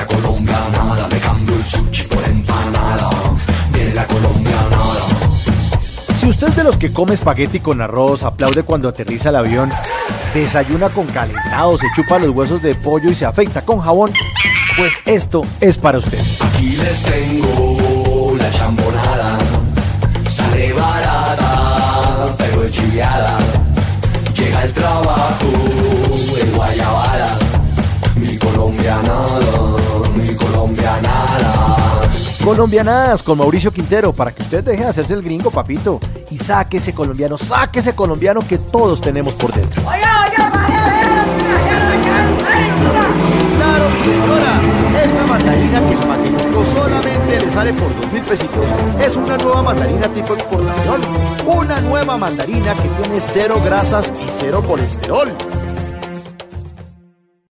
La colombianada, me cambio el sushi por empanada, viene la colombianada. Si usted es de los que come espagueti con arroz, aplaude cuando aterriza el avión, desayuna con calentado, se chupa los huesos de pollo y se afeita con jabón, pues esto es para usted. Aquí les tengo la chambonada, sale barata, pero chiviada. Llega el trabajo de guayabada, mi colombianada, mi colombianada. Colombianadas con Mauricio Quintero para que usted deje de hacerse el gringo, papito, y saque ese colombiano, saque ese colombiano que todos tenemos por dentro. Claro, mi señora, esta mandarina que el solamente le sale por dos mil pesitos es una nueva mandarina tipo exportación. Una nueva mandarina que tiene cero grasas y cero colesterol.